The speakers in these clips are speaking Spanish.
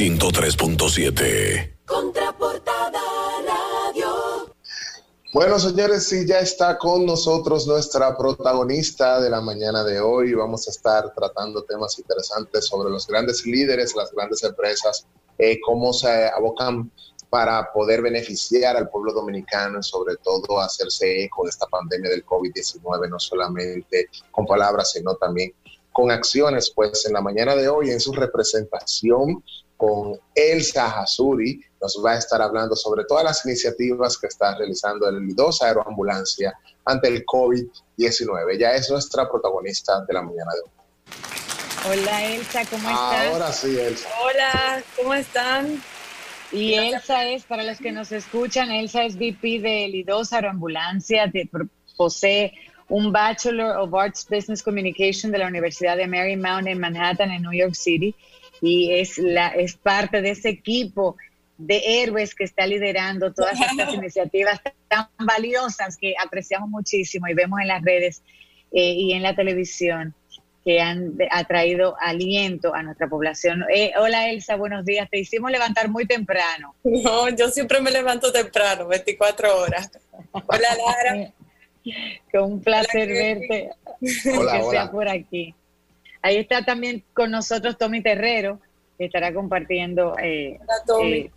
103.7. Contraportada Radio. Bueno, señores, sí, ya está con nosotros nuestra protagonista de la mañana de hoy. Vamos a estar tratando temas interesantes sobre los grandes líderes, las grandes empresas, eh, cómo se abocan para poder beneficiar al pueblo dominicano y sobre todo hacerse eco de esta pandemia del COVID-19, no solamente con palabras, sino también con acciones. Pues en la mañana de hoy, en su representación con Elsa Hasuri, nos va a estar hablando sobre todas las iniciativas que está realizando el Lidosa Aeroambulancia ante el COVID-19. Ella es nuestra protagonista de la mañana de hoy. Hola Elsa, ¿cómo estás? Ahora sí, Elsa. Hola, ¿cómo están? Y Elsa es, para los que nos escuchan, Elsa es VP de Lidosa Aeroambulancia, posee un Bachelor of Arts Business Communication de la Universidad de Marymount en Manhattan, en New York City, y es, la, es parte de ese equipo de héroes que está liderando todas estas iniciativas tan valiosas que apreciamos muchísimo y vemos en las redes eh, y en la televisión que han traído aliento a nuestra población. Eh, hola Elsa, buenos días. Te hicimos levantar muy temprano. No, yo siempre me levanto temprano, 24 horas. Hola Lara. Con un placer verte, Hola, que sea por aquí. Ahí está también con nosotros Tommy Terrero, que estará compartiendo. Eh, Hola, Tommy. eh,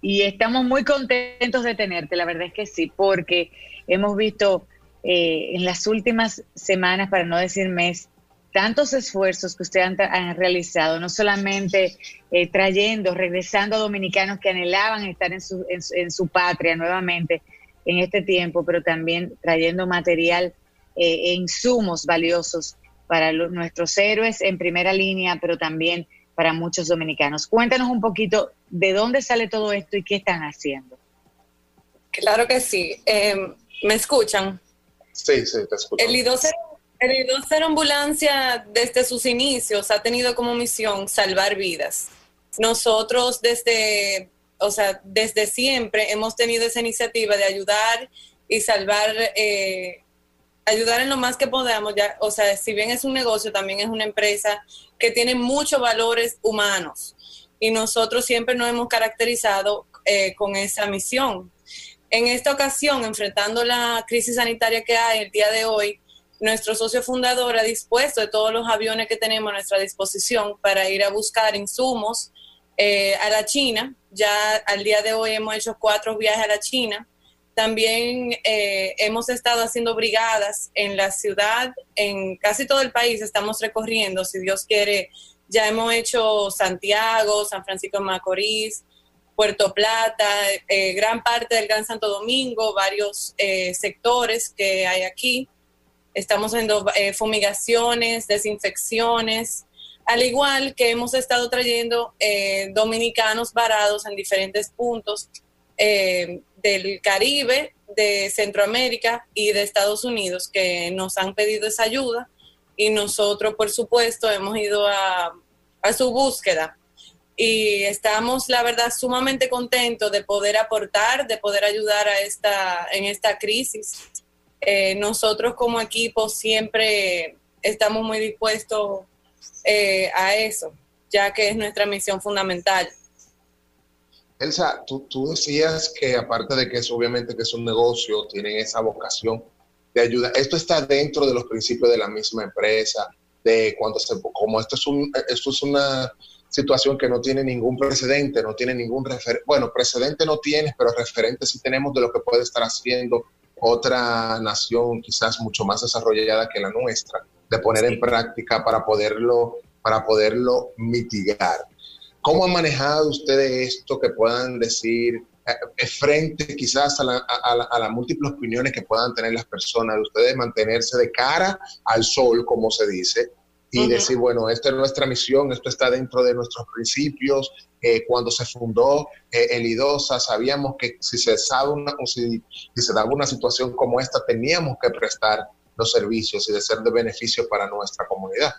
y estamos muy contentos de tenerte, la verdad es que sí, porque hemos visto eh, en las últimas semanas, para no decir mes, tantos esfuerzos que ustedes han, realizado, no solamente eh, trayendo, regresando a dominicanos que anhelaban estar en su, en, en su patria nuevamente en este tiempo, pero también trayendo material eh, e insumos valiosos para lo- nuestros héroes en primera línea, pero también para muchos dominicanos. Cuéntanos un poquito de dónde sale todo esto y qué están haciendo. Claro que sí. Eh, ¿Me escuchan? Sí, sí, te escucho. El I2 el I2 Ambulancia desde sus inicios ha tenido como misión salvar vidas. Nosotros desde, o sea, desde siempre hemos tenido esa iniciativa de ayudar y salvar, eh, ayudar en lo más que podamos. Ya, o sea, si bien es un negocio, también es una empresa que tiene muchos valores humanos y nosotros siempre nos hemos caracterizado eh, con esa misión. En esta ocasión, enfrentando la crisis sanitaria que hay el día de hoy, nuestro socio fundador ha dispuesto de todos los aviones que tenemos a nuestra disposición para ir a buscar insumos eh, a la China. Ya al día de hoy hemos hecho cuatro viajes a la China. También eh, hemos estado haciendo brigadas en la ciudad, en casi todo el país estamos recorriendo, si Dios quiere, ya hemos hecho Santiago, San Francisco de Macorís, Puerto Plata, eh, gran parte del Gran Santo Domingo, varios eh, sectores que hay aquí. Estamos haciendo eh, fumigaciones, desinfecciones, al igual que hemos estado trayendo dominicanos varados en diferentes puntos eh, del Caribe, de Centroamérica y de Estados Unidos que nos han pedido esa ayuda y nosotros, por supuesto, hemos ido a, su búsqueda y estamos, la verdad, sumamente contentos de poder aportar, de poder ayudar a esta, en esta crisis. Eh, nosotros como equipo siempre estamos muy dispuestos eh, a eso, ya que es nuestra misión fundamental. Elsa, tú, tú decías que aparte de que es obviamente que es un negocio, tienen esa vocación de ayuda. Esto está dentro de los principios de la misma empresa, de cuando se, como esto es un, esto es una situación que no tiene ningún precedente, no tiene ningún referente, bueno, precedente no tienes, pero referente sí tenemos de lo que puede estar haciendo otra nación quizás mucho más desarrollada que la nuestra, de poner en práctica para poderlo, para poderlo mitigar. ¿Cómo han manejado ustedes esto que puedan decir eh, frente quizás a, la, a, la, a, las múltiples opiniones que puedan tener las personas, de ustedes mantenerse de cara al sol, como se dice, y uh -huh. decir, bueno, esta es nuestra misión, esto está dentro de nuestros principios. Eh, cuando se fundó eh, el IDOSA, sabíamos que si se, sabe una, o si, si se daba una situación como esta, teníamos que prestar los servicios y de ser de beneficio para nuestra comunidad.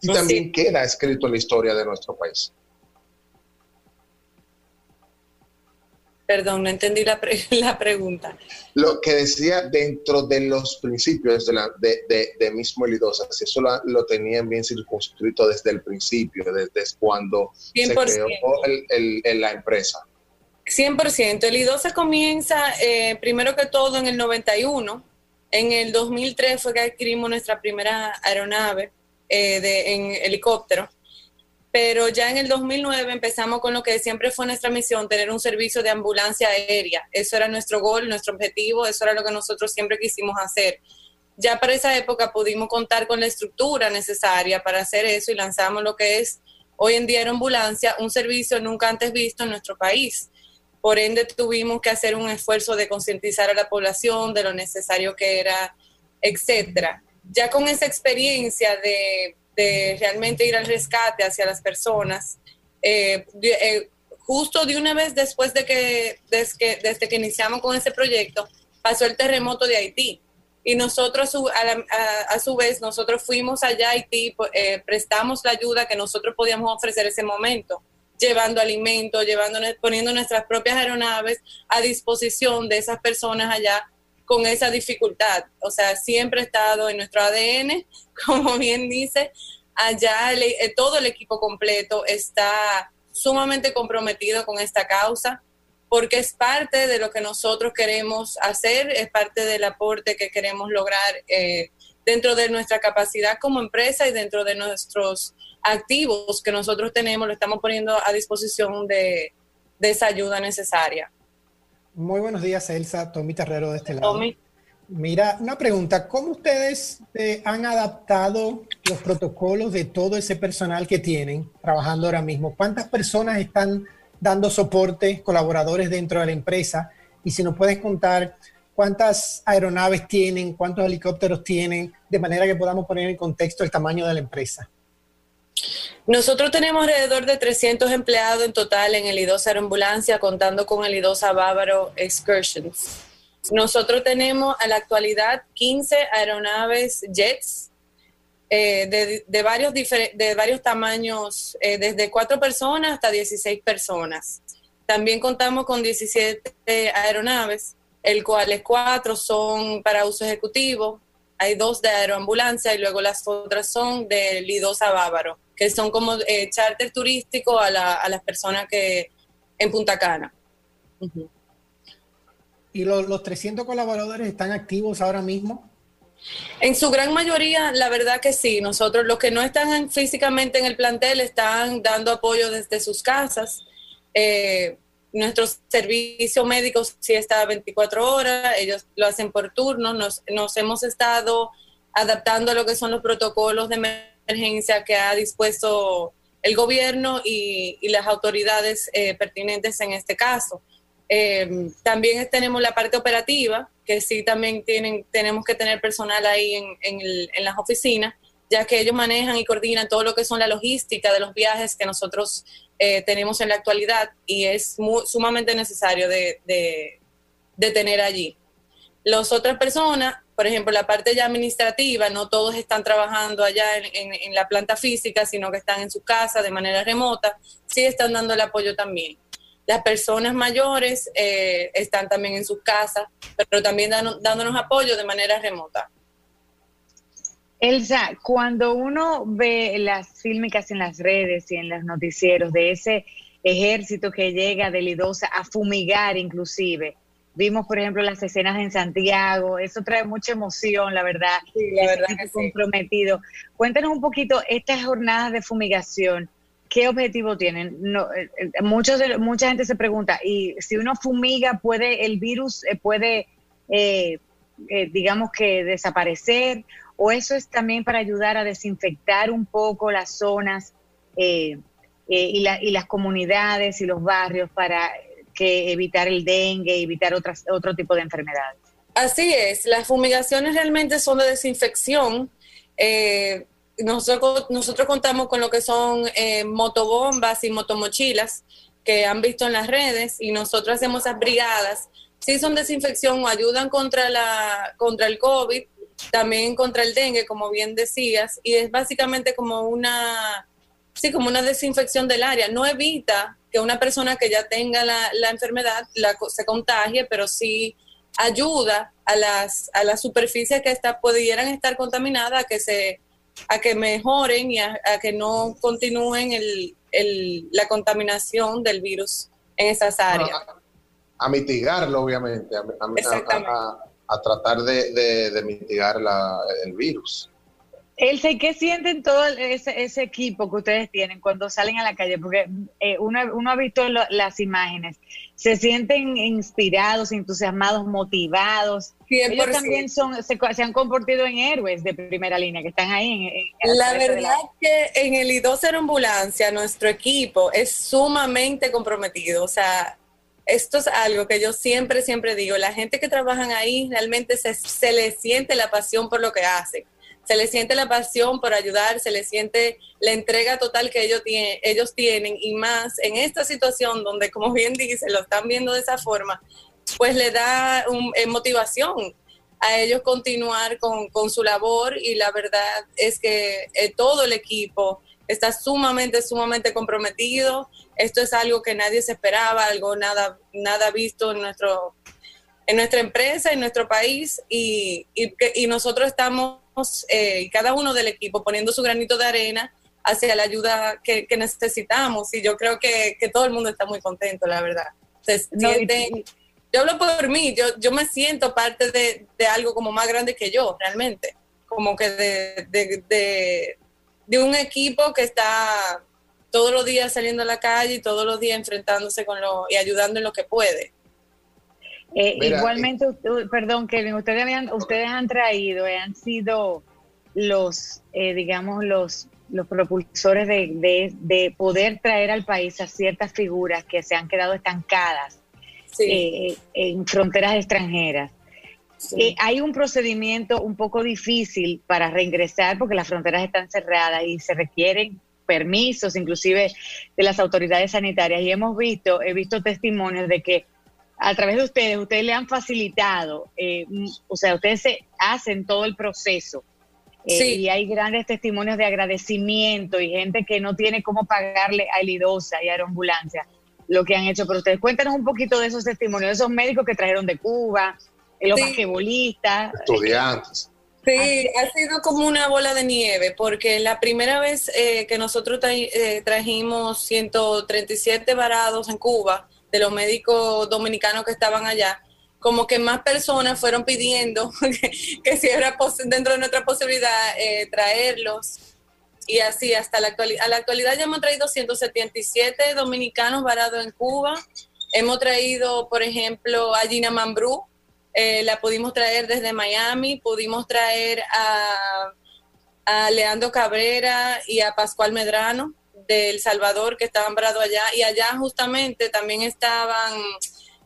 Y también sí. queda escrito en la historia de nuestro país. Perdón, no entendí la, la, pregunta. Lo que decía dentro de los principios de, la, de, de, mismo Elidosa, si eso lo, tenían bien circunscrito desde el principio, desde cuando se creó el, la empresa. 100%. El IDOSA comienza eh, primero que todo en el 91. En el 2003 fue que adquirimos nuestra primera aeronave eh, de, en helicóptero pero ya en el 2009 empezamos con lo que siempre fue nuestra misión, tener un servicio de ambulancia aérea. Eso era nuestro gol, nuestro objetivo, eso era lo que nosotros siempre quisimos hacer. Ya para esa época pudimos contar con la estructura necesaria para hacer eso y lanzamos lo que es hoy en día en ambulancia, un servicio nunca antes visto en nuestro país. Por ende, tuvimos que hacer un esfuerzo de concientizar a la población de lo necesario que era, etcétera. Ya con esa experiencia de de realmente ir al rescate hacia las personas. Eh, eh, justo de una vez después de que desde, que desde que iniciamos con ese proyecto, pasó el terremoto de Haití. Y nosotros, a, su vez, nosotros fuimos allá a Haití, eh, prestamos la ayuda que nosotros podíamos ofrecer ese momento, llevando alimentos, llevando, poniendo nuestras propias aeronaves a disposición de esas personas allá con esa dificultad. O sea, siempre ha estado en nuestro ADN, como bien dice, allá eh, todo el equipo completo está sumamente comprometido con esta causa porque es parte de lo que nosotros queremos hacer, es parte del aporte que queremos lograr eh, dentro de nuestra capacidad como empresa y dentro de nuestros activos que nosotros tenemos, lo estamos poniendo a disposición de, de esa ayuda necesaria. Muy buenos días, Elsa. Tommy Terrero de este lado. Mira, una pregunta. ¿Cómo ustedes eh, han adaptado los protocolos de todo ese personal que tienen trabajando ahora mismo? ¿Cuántas personas están dando soporte, colaboradores dentro de la empresa? Y si nos puedes contar cuántas aeronaves tienen, cuántos helicópteros tienen, de manera que podamos poner en contexto el tamaño de la empresa. Nosotros tenemos alrededor de 300 empleados en total en el IDOSA Aeroambulancia, contando con el IDOSA Bávaro Excursions. Nosotros tenemos a la actualidad 15 aeronaves jets eh, de, varios de varios tamaños, eh, desde cuatro personas hasta 16 personas. También contamos con 17 aeronaves, el cuales cuatro son para uso ejecutivo, hay dos de aeroambulancia y luego las otras son de Lidosa Bávaro que son como eh, charter turístico a, las personas que en Punta Cana. ¿Y los, los 300 colaboradores están activos ahora mismo? En su gran mayoría, la verdad que sí. Nosotros, los que no están físicamente en el plantel, están dando apoyo desde sus casas. Eh, nuestro servicio médico sí está 24 horas, ellos lo hacen por turno. Nos, nos hemos estado adaptando a lo que son los protocolos de emergencia que ha dispuesto el gobierno y, las autoridades eh, pertinentes en este caso. Eh, también tenemos la parte operativa, que sí también tienen, tenemos que tener personal ahí en, las oficinas, ya que ellos manejan y coordinan todo lo que son la logística de los viajes que nosotros eh, tenemos en la actualidad y es sumamente necesario de, de tener allí. Las otras personas por ejemplo, la parte ya administrativa, no todos están trabajando allá en, la planta física, sino que están en su casa de manera remota, sí están dando el apoyo también. Las personas mayores eh, están también en sus casas, pero también dándonos apoyo de manera remota. Elsa, cuando uno ve las fílmicas en las redes y en los noticieros de ese ejército que llega de Lidosa a fumigar inclusive, Vimos, por ejemplo, las escenas en Santiago, eso trae mucha emoción, la verdad. Sí, la verdad que comprometido. Cuéntanos un poquito estas jornadas de fumigación, ¿qué objetivo tienen? No, eh, eh, muchos mucha gente se pregunta, ¿y si uno fumiga, puede el virus, eh, puede, digamos que desaparecer? ¿O eso es también para ayudar a desinfectar un poco las zonas y, y las comunidades y los barrios para que evitar el dengue, evitar otras, otro tipo de enfermedades. Así es, las fumigaciones realmente son de desinfección. Eh, nosotros, nosotros contamos con lo que son eh, motobombas y motomochilas que han visto en las redes y nosotros hacemos esas brigadas. Sí son desinfección o ayudan contra, la, contra el COVID, también contra el dengue, como bien decías, y es básicamente como una, sí, como una desinfección del área. No evita que una persona que ya tenga la, la enfermedad la, se contagie, pero sí ayuda a las, a las superficies que está, pudieran estar contaminadas a que se a que mejoren y a, que no continúen el, el, la contaminación del virus en esas áreas. A, mitigarlo, obviamente, a, a tratar de, de, mitigar la, el virus. Elsa, ¿y qué sienten todo ese, ese, equipo que ustedes tienen cuando salen a la calle? Porque eh, uno, uno, ha visto las imágenes. ¿Se sienten inspirados, entusiasmados, motivados? Ellos también son, se, han convertido en héroes de primera línea, que están ahí. En, la verdad es que en el I2 Ambulancia nuestro equipo es sumamente comprometido. O sea, esto es algo que yo siempre, siempre digo. La gente que trabajan ahí realmente se, se le siente la pasión por lo que hacen se le siente la pasión por ayudar, se le siente la entrega total que ellos, tienen, ellos tienen y más en esta situación donde, como bien dice, lo están viendo de esa forma, pues le da un, eh, motivación a ellos continuar con, su labor y la verdad es que eh, todo el equipo está sumamente, sumamente comprometido. Esto es algo que nadie se esperaba, algo nada, nada visto en nuestro en nuestra empresa, en nuestro país y, y, y nosotros estamos eh, cada uno del equipo poniendo su granito de arena hacia la ayuda que, necesitamos y yo creo que, todo el mundo está muy contento, la verdad. yo hablo por mí, yo, yo me siento parte de, algo como más grande que yo, realmente, como que de, de, de un equipo que está todos los días saliendo a la calle y todos los días enfrentándose con lo y ayudando en lo que puede. Eh, igualmente, perdón, Kevin, ustedes, habían, ustedes han traído, eh, han sido los, eh, digamos, los, los propulsores de, de, poder traer al país a ciertas figuras que se han quedado estancadas en fronteras extranjeras. hay un procedimiento un poco difícil para reingresar porque las fronteras están cerradas y se requieren permisos, inclusive de las autoridades sanitarias. Y hemos visto, he visto testimonios de que a través de ustedes, ustedes le han facilitado, eh, o sea, ustedes se hacen todo el proceso. Eh, y hay grandes testimonios de agradecimiento y gente que no tiene cómo pagarle a Elidosa y a Aeroambulancia lo que han hecho. Pero ustedes cuéntanos un poquito de esos testimonios, de esos médicos que trajeron de Cuba, los basquetbolistas. Estudiantes. Sí, ha sido como una bola de nieve, porque la primera vez eh, que nosotros trajimos 137 varados en Cuba, de los médicos dominicanos que estaban allá, como que más personas fueron pidiendo que, si era dentro de nuestra posibilidad eh, traerlos. Y así hasta la actualidad. A la actualidad ya hemos traído 177 dominicanos varados en Cuba. Hemos traído, por ejemplo, a Gina Mambrú, eh, la pudimos traer desde Miami, pudimos traer a, a Leandro Cabrera y a Pascual Medrano de El Salvador que estaban parados allá y allá justamente también estaban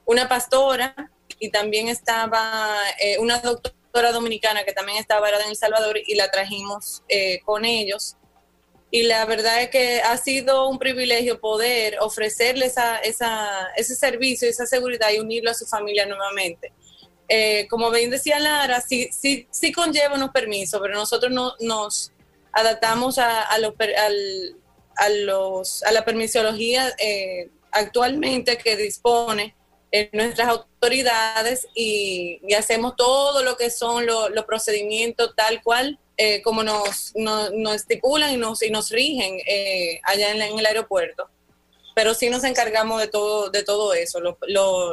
una pastora y también estaba eh, una doctora dominicana que también estaba parada en El Salvador y la trajimos eh, con ellos. Y la verdad es que ha sido un privilegio poder ofrecerle esa, esa, ese servicio, esa seguridad y unirlo a su familia nuevamente. Eh, como bien decía Lara, sí, sí, sí conlleva unos permisos, pero nosotros no, nos adaptamos a, a al, a, los, a la permisología eh, actualmente que dispone en nuestras autoridades y, hacemos todo lo que son los procedimientos tal cual eh, como nos, nos, estipulan y nos, y nos rigen eh, allá en, el aeropuerto. Pero sí nos encargamos de todo, de todo eso.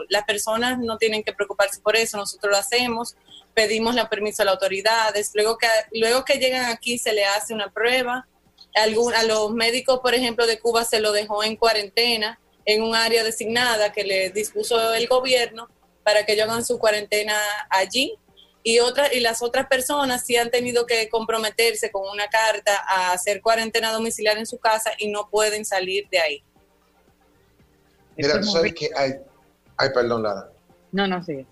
las personas no tienen que preocuparse por eso, nosotros lo hacemos, pedimos la permiso a las autoridades, luego que, luego que llegan aquí se le hace una prueba, a los médicos, por ejemplo, de Cuba se lo dejó en cuarentena en un área designada que le dispuso el gobierno para que ellos hagan su cuarentena allí. Y, otras y las otras personas sí han tenido que comprometerse con una carta a hacer cuarentena domiciliaria en su casa y no pueden salir de ahí. Mira, ¿sabes que hay? Ay, perdón, Lara. No, no, sigue.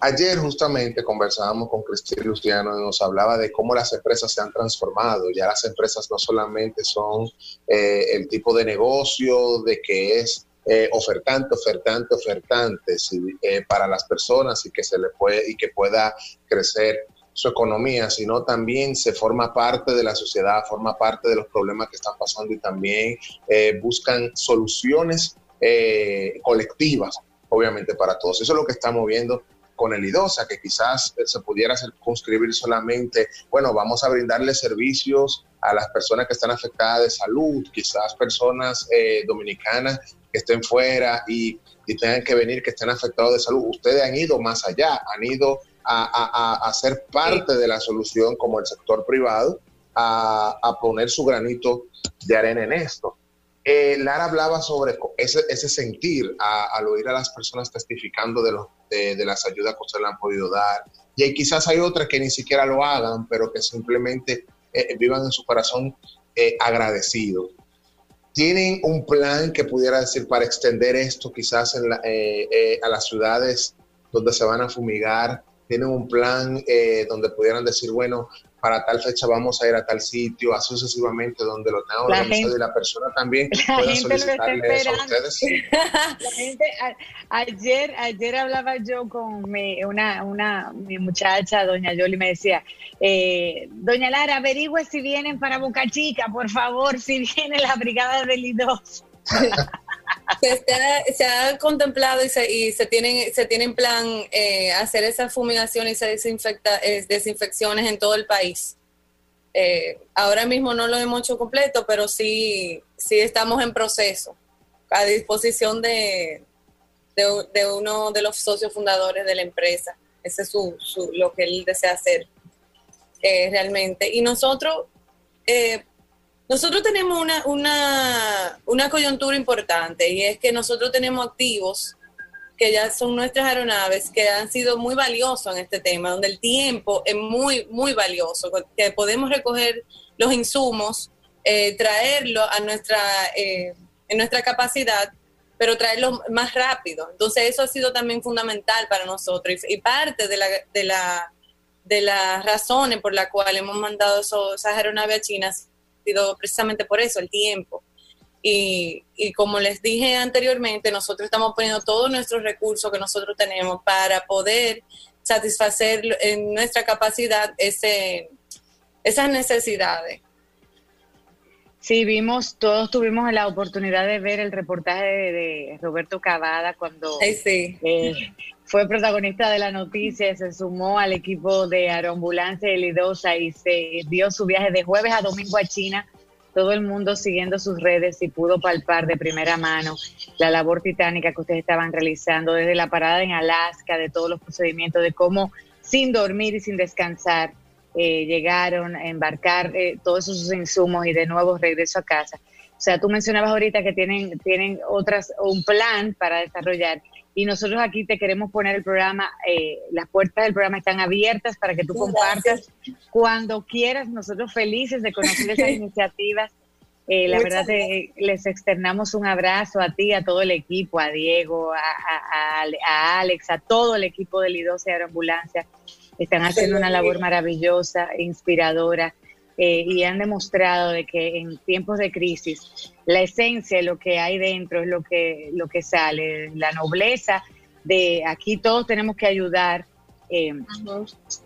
Ayer justamente conversábamos con Cristina Luciano y nos hablaba de cómo las empresas se han transformado. Ya las empresas no solamente son eh, el tipo de negocio de que es eh, ofertante, ofertante, ofertante eh, para las personas y que se le puede y que pueda crecer su economía, sino también se forma parte de la sociedad, forma parte de los problemas que están pasando y también eh, buscan soluciones colectivas, obviamente para todos. Eso es lo que estamos viendo con el IDOSA, que quizás se pudiera circunscribir solamente, bueno, vamos a brindarle servicios a las personas que están afectadas de salud, quizás personas eh, dominicanas que estén fuera y, y, tengan que venir, que estén afectados de salud. Ustedes han ido más allá, han ido a, a, ser parte de la solución como el sector privado, a, a poner su granito de arena en esto. Eh, Lara hablaba sobre ese, ese sentir al oír a las personas testificando de, los, de, las ayudas que ustedes le han podido dar. Y quizás hay otras que ni siquiera lo hagan, pero que simplemente eh, vivan en su corazón eh, agradecidos. ¿Tienen un plan que pudiera decir para extender esto quizás en a las ciudades donde se van a fumigar? ¿Tienen un plan donde pudieran decir, bueno, para tal fecha vamos a ir a tal sitio, así sucesivamente, donde lo tenga organizado y la persona también pueda solicitarle eso a ustedes. La gente, ayer, ayer hablaba yo con mi, una, una mi muchacha, doña Yoli, me decía, eh, doña Lara, averigüe si vienen para Boca Chica, por favor, si viene la brigada del I2. se, ha contemplado y se, y se tienen se tiene en plan eh, hacer esa fumigación y se desinfecta, eh, desinfecciones en todo el país. Eh, ahora mismo no lo hemos hecho completo, pero sí, sí estamos en proceso, a disposición de, de, uno de los socios fundadores de la empresa. Ese es su, lo que él desea hacer realmente. Y nosotros, nosotros tenemos una, una, una coyuntura importante y es que nosotros tenemos activos que ya son nuestras aeronaves, que han sido muy valiosos en este tema, donde el tiempo es muy, muy valioso, que podemos recoger los insumos, eh, traerlo a nuestra, eh, en nuestra capacidad, pero traerlo más rápido. Entonces eso ha sido también fundamental para nosotros y, parte de la, de la de las razones por las cuales hemos mandado esas aeronaves a China precisamente por eso, el tiempo. Y, como les dije anteriormente, nosotros estamos poniendo todos nuestros recursos que nosotros tenemos para poder satisfacer en nuestra capacidad ese, esas necesidades. Sí, vimos, todos tuvimos la oportunidad de ver el reportaje de, Roberto Cavada cuando eh, fue protagonista de la noticia, se sumó al equipo de Aeroambulancia y Lidosa y se dio su viaje de jueves a domingo a China. Todo el mundo siguiendo sus redes y pudo palpar de primera mano la labor titánica que ustedes estaban realizando desde la parada en Alaska, de todos los procedimientos, de cómo sin dormir y sin descansar eh, llegaron a embarcar eh, todos esos insumos y de nuevo regreso a casa. O sea, tú mencionabas ahorita que tienen, tienen otras, un plan para desarrollar y nosotros aquí te queremos poner el programa, eh, las puertas del programa están abiertas para que tú compartas cuando quieras, nosotros felices de conocer esas iniciativas. Eh, la verdad, les externamos un abrazo a ti, a todo el equipo, a Diego, a, a, Alex, a todo el equipo del I12 Aeroambulancia. Están haciendo una labor maravillosa, inspiradora. Eh, y han demostrado de que en tiempos de crisis la esencia de lo que hay dentro es lo que, lo que sale, la nobleza de aquí todos tenemos que ayudar eh,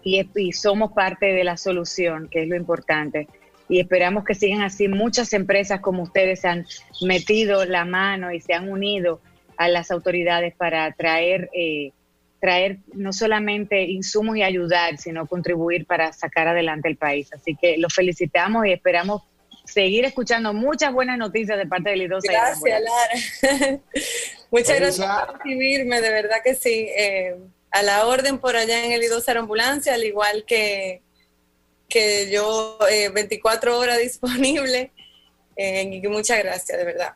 y, somos parte de la solución, que es lo importante. Y esperamos que sigan así. Muchas empresas como ustedes han metido la mano y se han unido a las autoridades para traer eh, traer no solamente insumos y ayudar, sino contribuir para sacar adelante el país. Así que los felicitamos y esperamos seguir escuchando muchas buenas noticias de parte del IDOSA. Gracias, Lara. Muchas gracias por recibirme, de verdad que sí. Eh, a la orden por allá en el IDOSA Ambulancia, al igual que, que yo, 24 eh, horas disponible. Eh, y muchas gracias, de verdad.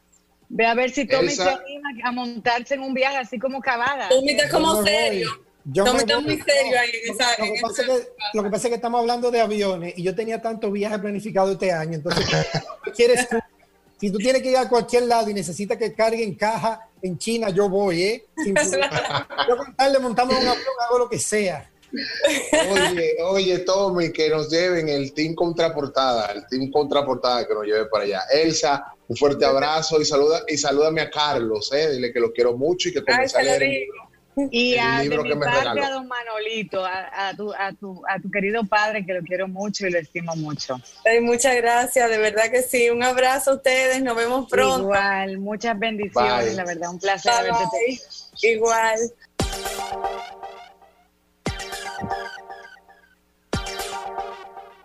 Ve a ver si Tommy se anima a montarse en un viaje así como cavada. Tommy está como serio. Tommy está muy serio ahí lo, que pasa es que estamos hablando de aviones y yo tenía tantos viajes planificados este año. Entonces, quieres si tú tienes que ir a cualquier lado y necesitas que carguen caja en China, yo voy, ¿eh? yo con tal montamos un avión, hago lo que sea. Oye, oye, Tommy, que nos lleven el team contraportada, el team contraportada que nos lleve para allá. Elsa, un fuerte abrazo y saluda y salúdame a Carlos, eh, dile que lo quiero mucho y que Ay, se lo digo. El, y a, libro de mi don Manolito, a, tu, a, tu, a tu querido padre que lo quiero mucho y lo estimo mucho. Muchas gracias, de verdad que sí. Un abrazo a ustedes, nos vemos pronto. Igual, muchas bendiciones, la verdad, un placer Bye. haberte. Igual.